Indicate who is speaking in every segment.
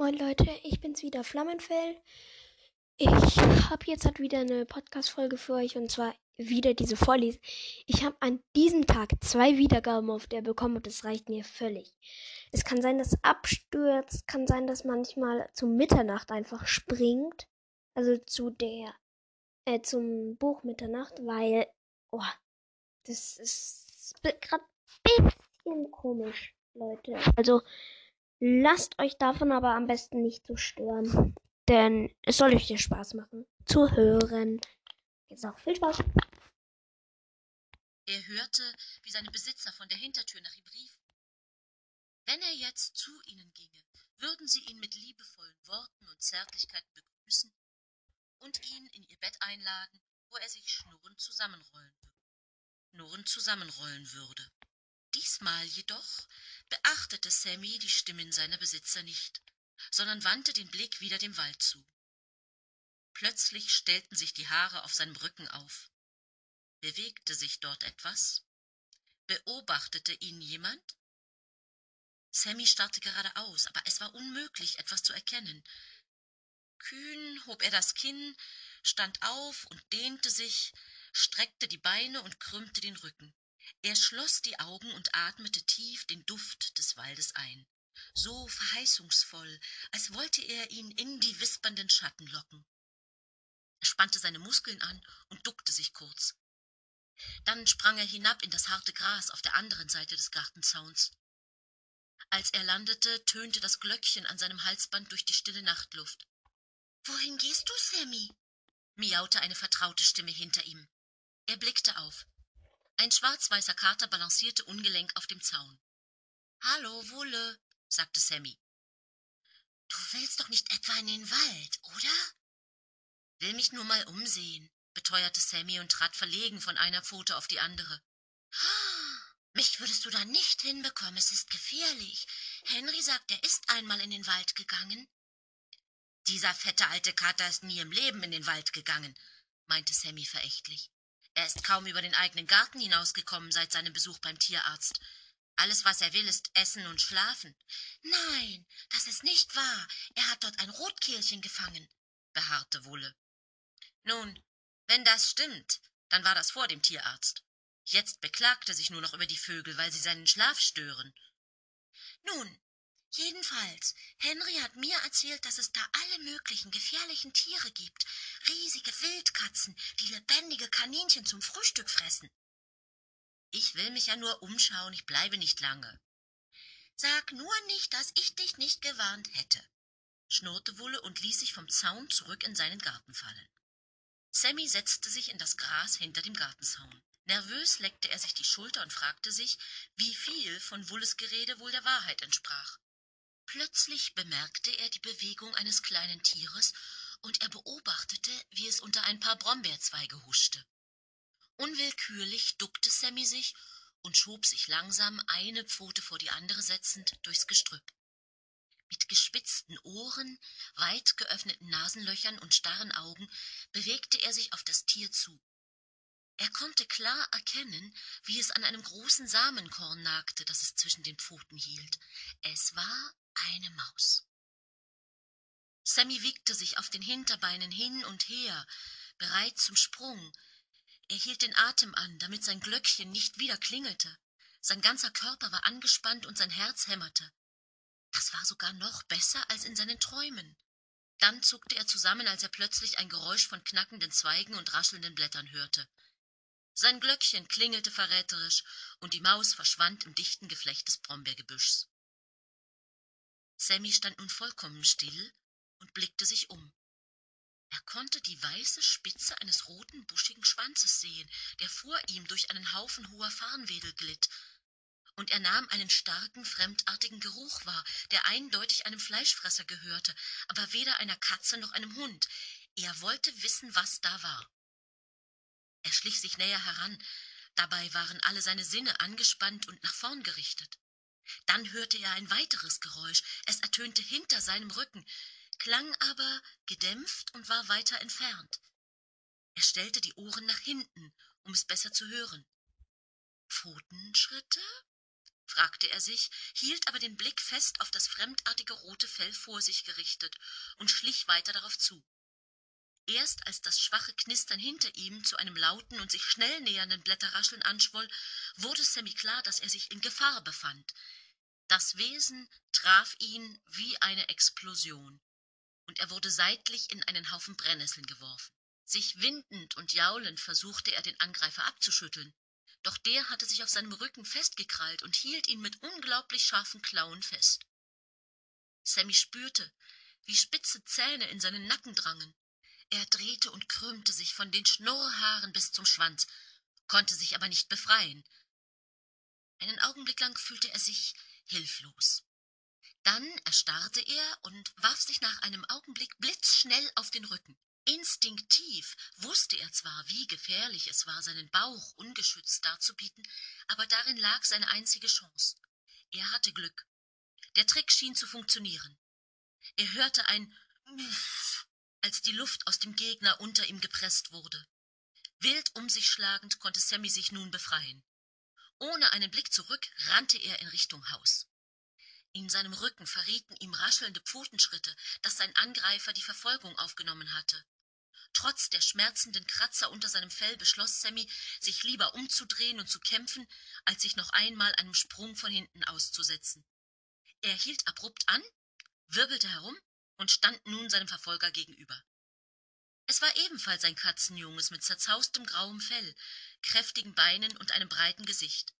Speaker 1: Moin Leute, ich bin's wieder, Flammenfell. Ich habe jetzt halt wieder eine Podcast-Folge für euch und zwar wieder diese Vorlesung. Ich habe an diesem Tag zwei Wiedergaben auf der bekommen und das reicht mir völlig. Es kann sein, dass abstürzt, kann sein, dass manchmal zu Mitternacht einfach springt. Also zu der, äh, zum Buch Mitternacht, weil, oh, das ist gerade bisschen komisch, Leute. Also, lasst euch davon aber am besten nicht so stören. Denn es soll euch dir Spaß machen. Zu hören. Jetzt auch viel Spaß.
Speaker 2: Er hörte, wie seine Besitzer von der Hintertür nach ihm riefen. Wenn er jetzt zu ihnen ginge, würden sie ihn mit liebevollen Worten und Zärtlichkeiten begrüßen und ihn in ihr Bett einladen, wo er sich schnurrend zusammenrollen würde. Schnurrend zusammenrollen würde. Diesmal jedoch beachtete Sammy die Stimmen seiner Besitzer nicht, sondern wandte den Blick wieder dem Wald zu. Plötzlich stellten sich die Haare auf seinem Rücken auf. Bewegte sich dort etwas? Beobachtete ihn jemand? Sammy starrte geradeaus, aber es war unmöglich, etwas zu erkennen. Kühn hob er das Kinn, stand auf und dehnte sich, streckte die Beine und krümmte den Rücken. Er schloss die Augen und atmete tief den Duft des Waldes ein, so verheißungsvoll, als wollte er ihn in die wispernden Schatten locken. Er spannte seine Muskeln an und duckte sich kurz. Dann sprang er hinab in das harte Gras auf der anderen Seite des Gartenzauns. Als er landete, tönte das Glöckchen an seinem Halsband durch die stille Nachtluft. Wohin gehst du, Sammy? miaute eine vertraute Stimme hinter ihm. Er blickte auf. Ein schwarz-weißer Kater balancierte ungelenk auf dem Zaun. Hallo, Wulle, sagte Sammy. Du willst doch nicht etwa in den Wald, oder? Will mich nur mal umsehen, beteuerte Sammy und trat verlegen von einer Pfote auf die andere. Mich würdest du da nicht hinbekommen, es ist gefährlich. Henry sagt, er ist einmal in den Wald gegangen. Dieser fette alte Kater ist nie im Leben in den Wald gegangen, meinte Sammy verächtlich. Er ist kaum über den eigenen Garten hinausgekommen seit seinem Besuch beim Tierarzt. Alles, was er will, ist essen und schlafen. Nein, das ist nicht wahr. Er hat dort ein Rotkehlchen gefangen, beharrte Wulle. Nun, wenn das stimmt, dann war das vor dem Tierarzt. Jetzt beklagt er sich nur noch über die Vögel, weil sie seinen Schlaf stören. Nun, Jedenfalls, Henry hat mir erzählt, dass es da alle möglichen gefährlichen Tiere gibt. Riesige Wildkatzen, die lebendige Kaninchen zum Frühstück fressen. Ich will mich ja nur umschauen, ich bleibe nicht lange. Sag nur nicht, dass ich dich nicht gewarnt hätte, schnurrte Wulle und ließ sich vom Zaun zurück in seinen Garten fallen. Sammy setzte sich in das Gras hinter dem Gartenzaun. Nervös leckte er sich die Schulter und fragte sich, wie viel von Wulles Gerede wohl der Wahrheit entsprach. Plötzlich bemerkte er die Bewegung eines kleinen Tieres, und er beobachtete, wie es unter ein paar Brombeerzweige huschte. Unwillkürlich duckte Sammy sich und schob sich langsam, eine Pfote vor die andere setzend, durchs Gestrüpp. Mit gespitzten Ohren, weit geöffneten Nasenlöchern und starren Augen bewegte er sich auf das Tier zu. Er konnte klar erkennen, wie es an einem großen Samenkorn nagte, das es zwischen den Pfoten hielt. Es war eine Maus. Sammy wiegte sich auf den Hinterbeinen hin und her, bereit zum Sprung. Er hielt den Atem an, damit sein Glöckchen nicht wieder klingelte. Sein ganzer Körper war angespannt und sein Herz hämmerte. Das war sogar noch besser als in seinen Träumen. Dann zuckte er zusammen, als er plötzlich ein Geräusch von knackenden Zweigen und raschelnden Blättern hörte. Sein Glöckchen klingelte verräterisch, und die Maus verschwand im dichten Geflecht des Brombeergebüschs. Sammy stand nun vollkommen still und blickte sich um. Er konnte die weiße Spitze eines roten, buschigen Schwanzes sehen, der vor ihm durch einen Haufen hoher Farnwedel glitt, und er nahm einen starken, fremdartigen Geruch wahr, der eindeutig einem Fleischfresser gehörte, aber weder einer Katze noch einem Hund. Er wollte wissen, was da war. Er schlich sich näher heran, dabei waren alle seine Sinne angespannt und nach vorn gerichtet. Dann hörte er ein weiteres Geräusch, es ertönte hinter seinem Rücken, klang aber gedämpft und war weiter entfernt. Er stellte die Ohren nach hinten, um es besser zu hören. Pfotenschritte? fragte er sich, hielt aber den Blick fest auf das fremdartige rote Fell vor sich gerichtet und schlich weiter darauf zu. Erst als das schwache Knistern hinter ihm zu einem lauten und sich schnell nähernden Blätterrascheln anschwoll, wurde Sammy klar, dass er sich in Gefahr befand. Das Wesen traf ihn wie eine Explosion, und er wurde seitlich in einen Haufen Brennnesseln geworfen. Sich windend und jaulend versuchte er, den Angreifer abzuschütteln, doch der hatte sich auf seinem Rücken festgekrallt und hielt ihn mit unglaublich scharfen Klauen fest. Sammy spürte, wie spitze Zähne in seinen Nacken drangen, er drehte und krümmte sich von den Schnurrhaaren bis zum Schwanz, konnte sich aber nicht befreien. Einen Augenblick lang fühlte er sich hilflos. Dann erstarrte er und warf sich nach einem Augenblick blitzschnell auf den Rücken. Instinktiv wusste er zwar, wie gefährlich es war, seinen Bauch ungeschützt darzubieten, aber darin lag seine einzige Chance. Er hatte Glück. Der Trick schien zu funktionieren. Er hörte ein als die Luft aus dem Gegner unter ihm gepresst wurde. Wild um sich schlagend konnte Sammy sich nun befreien. Ohne einen Blick zurück rannte er in Richtung Haus. In seinem Rücken verrieten ihm raschelnde Pfotenschritte, dass sein Angreifer die Verfolgung aufgenommen hatte. Trotz der schmerzenden Kratzer unter seinem Fell beschloss Sammy, sich lieber umzudrehen und zu kämpfen, als sich noch einmal einem Sprung von hinten auszusetzen. Er hielt abrupt an, wirbelte herum und stand nun seinem Verfolger gegenüber. Es war ebenfalls ein Katzenjunges mit zerzaustem grauem Fell, kräftigen Beinen und einem breiten Gesicht.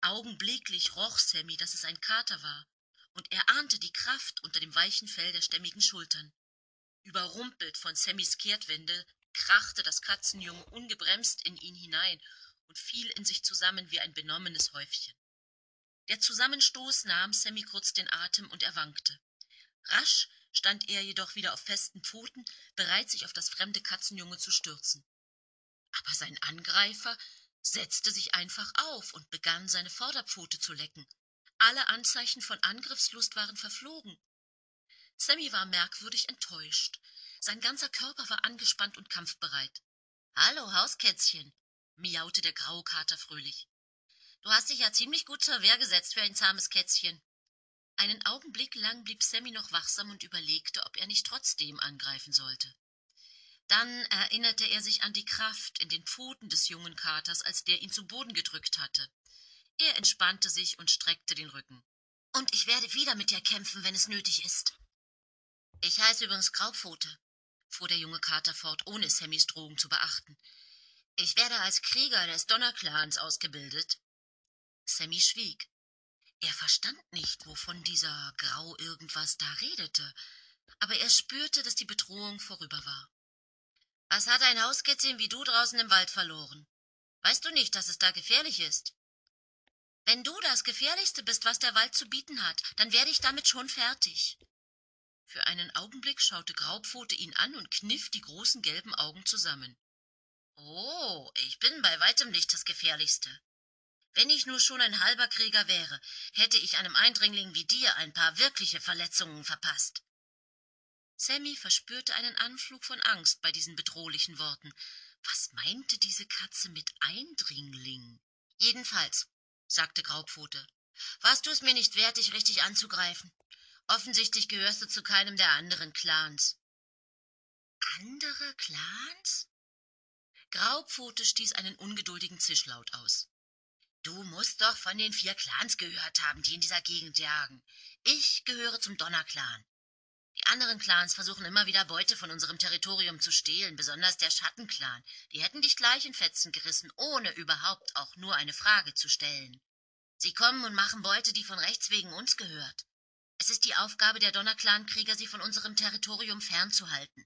Speaker 2: Augenblicklich roch Sammy, dass es ein Kater war, und er ahnte die Kraft unter dem weichen Fell der stämmigen Schultern. Überrumpelt von Sammys Kehrtwende krachte das Katzenjunge ungebremst in ihn hinein und fiel in sich zusammen wie ein benommenes Häufchen. Der Zusammenstoß nahm Sammy kurz den Atem und er wankte. Rasch stand er jedoch wieder auf festen Pfoten, bereit, sich auf das fremde Katzenjunge zu stürzen. Aber sein Angreifer setzte sich einfach auf und begann seine Vorderpfote zu lecken. Alle Anzeichen von Angriffslust waren verflogen. Sammy war merkwürdig enttäuscht. Sein ganzer Körper war angespannt und kampfbereit. Hallo, Hauskätzchen, miaute der graue Kater fröhlich. Du hast dich ja ziemlich gut zur Wehr gesetzt für ein zahmes Kätzchen. Einen Augenblick lang blieb Sammy noch wachsam und überlegte, ob er nicht trotzdem angreifen sollte. Dann erinnerte er sich an die Kraft in den Pfoten des jungen Katers, als der ihn zu Boden gedrückt hatte. Er entspannte sich und streckte den Rücken. Und ich werde wieder mit dir kämpfen, wenn es nötig ist. Ich heiße übrigens Graupfote, fuhr der junge Kater fort, ohne Sammys Drohung zu beachten. Ich werde als Krieger des Donnerclans ausgebildet. Sammy schwieg. Er verstand nicht, wovon dieser Grau irgendwas da redete, aber er spürte, dass die Bedrohung vorüber war. Was hat ein Hauskätzchen wie du draußen im Wald verloren? Weißt du nicht, dass es da gefährlich ist? Wenn du das Gefährlichste bist, was der Wald zu bieten hat, dann werde ich damit schon fertig. Für einen Augenblick schaute Graupfote ihn an und kniff die großen gelben Augen zusammen. Oh, ich bin bei weitem nicht das Gefährlichste. Wenn ich nur schon ein halber Krieger wäre, hätte ich einem Eindringling wie dir ein paar wirkliche Verletzungen verpasst. Sammy verspürte einen Anflug von Angst bei diesen bedrohlichen Worten. Was meinte diese Katze mit Eindringling? Jedenfalls, sagte Graupfote, warst du es mir nicht wert, dich richtig anzugreifen. Offensichtlich gehörst du zu keinem der anderen Clans. Andere Clans? Graupfote stieß einen ungeduldigen Zischlaut aus. Du musst doch von den vier Clans gehört haben, die in dieser Gegend jagen. Ich gehöre zum Donnerclan. Die anderen Clans versuchen immer wieder Beute von unserem Territorium zu stehlen, besonders der Schattenclan. Die hätten dich gleich in Fetzen gerissen, ohne überhaupt auch nur eine Frage zu stellen. Sie kommen und machen Beute, die von Rechts wegen uns gehört. Es ist die Aufgabe der Donnerclan-Krieger, sie von unserem Territorium fernzuhalten.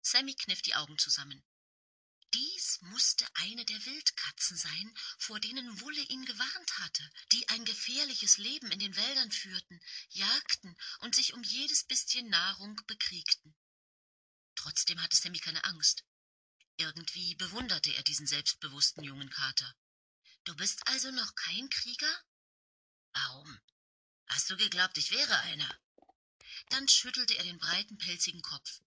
Speaker 2: Sammy kniff die Augen zusammen. Dies musste eine der Wildkatzen sein, vor denen Wulle ihn gewarnt hatte, die ein gefährliches Leben in den Wäldern führten, jagten und sich um jedes bisschen Nahrung bekriegten. Trotzdem hatte Sammy keine Angst. Irgendwie bewunderte er diesen selbstbewussten jungen Kater. Du bist also noch kein Krieger? Warum? Hast du geglaubt, ich wäre einer? Dann schüttelte er den breiten, pelzigen Kopf.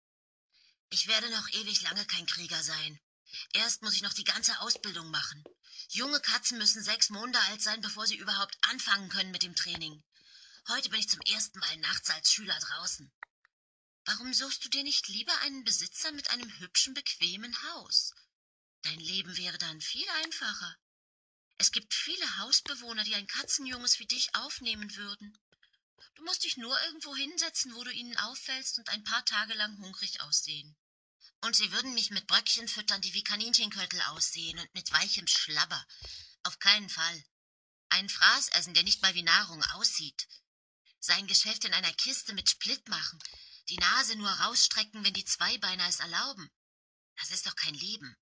Speaker 2: Ich werde noch ewig lange kein Krieger sein. Erst muss ich noch die ganze Ausbildung machen. Junge Katzen müssen sechs Monate alt sein, bevor sie überhaupt anfangen können mit dem Training. Heute bin ich zum ersten Mal nachts als Schüler draußen. Warum suchst du dir nicht lieber einen Besitzer mit einem hübschen, bequemen Haus? Dein Leben wäre dann viel einfacher. Es gibt viele Hausbewohner, die ein Katzenjunges wie dich aufnehmen würden. Du musst dich nur irgendwo hinsetzen, wo du ihnen auffällst und ein paar Tage lang hungrig aussehen. Und sie würden mich mit Bröckchen füttern, die wie Kaninchenköttel aussehen und mit weichem Schlabber. Auf keinen Fall. Einen Fraß essen, der nicht mal wie Nahrung aussieht. Sein Geschäft in einer Kiste mit Split machen, die Nase nur rausstrecken, wenn die Zweibeiner es erlauben. Das ist doch kein Leben.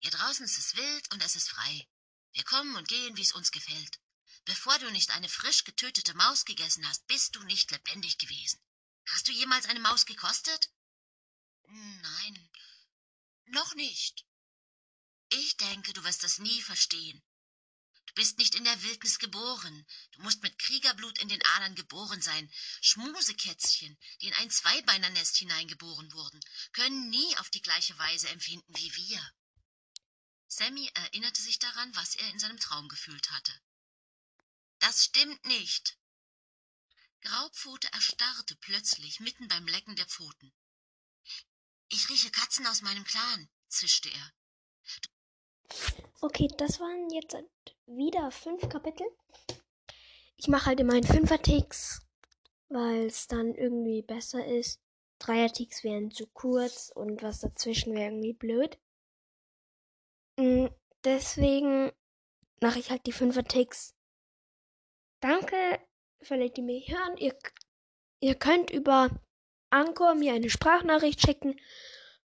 Speaker 2: Hier draußen ist es wild und es ist frei. Wir kommen und gehen, wie es uns gefällt. Bevor du nicht eine frisch getötete Maus gegessen hast, bist du nicht lebendig gewesen. Hast du jemals eine Maus gekostet? Nein, noch nicht. Ich denke, du wirst das nie verstehen. Du bist nicht in der Wildnis geboren. Du musst mit Kriegerblut in den Adern geboren sein. Schmusekätzchen, die in ein Zweibeinernest hineingeboren wurden, können nie auf die gleiche Weise empfinden wie wir. Sammy erinnerte sich daran, was er in seinem Traum gefühlt hatte. Das stimmt nicht. Graupfote erstarrte plötzlich mitten beim Lecken der Pfoten. Ich rieche Katzen aus meinem Clan, zischte er.
Speaker 1: Okay, das waren jetzt wieder fünf Kapitel. Ich mache halt immer einen Fünfer-Ticks, weil es dann irgendwie besser ist. Dreier-Ticks wären zu kurz und was dazwischen wäre irgendwie blöd. Mm, deswegen mache ich halt die Fünfer-Ticks. Danke, für alle, die mich hören. Ihr, ihr könnt über Anchor mir eine Sprachnachricht schicken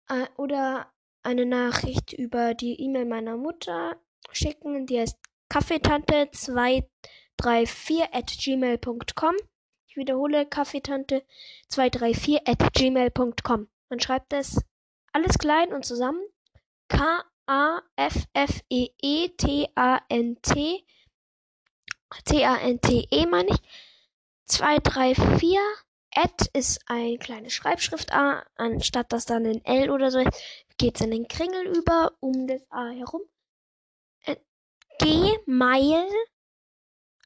Speaker 1: äh, oder eine Nachricht über die E-Mail meiner Mutter schicken. Die heißt kaffeetante234 at gmail.com. Ich wiederhole kaffeetante234 at gmail.com. Man schreibt es alles klein und zusammen. K-A-F-F-E-E-T-A-N-T. T-A-N-T-E meine ich. 234 Ad ist ein kleines Schreibschrift A, anstatt dass dann ein L oder so geht es in den Kringel über, um das A herum. Äh, Gmail,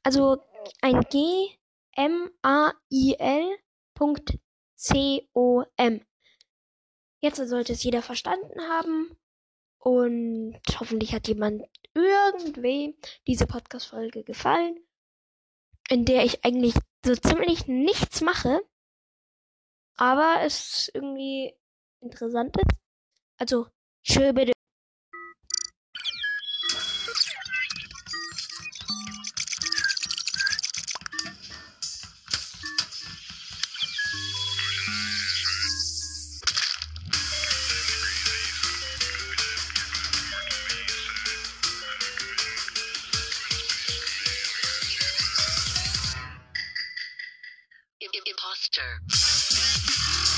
Speaker 1: also ein G, M, A, I, L, Punkt, C, O, M. Jetzt sollte es jeder verstanden haben. Und hoffentlich hat jemand irgendwem diese Podcast-Folge gefallen, in der ich eigentlich so ziemlich nichts mache aber es irgendwie interessant ist. Also, schön bitte.
Speaker 2: Victor.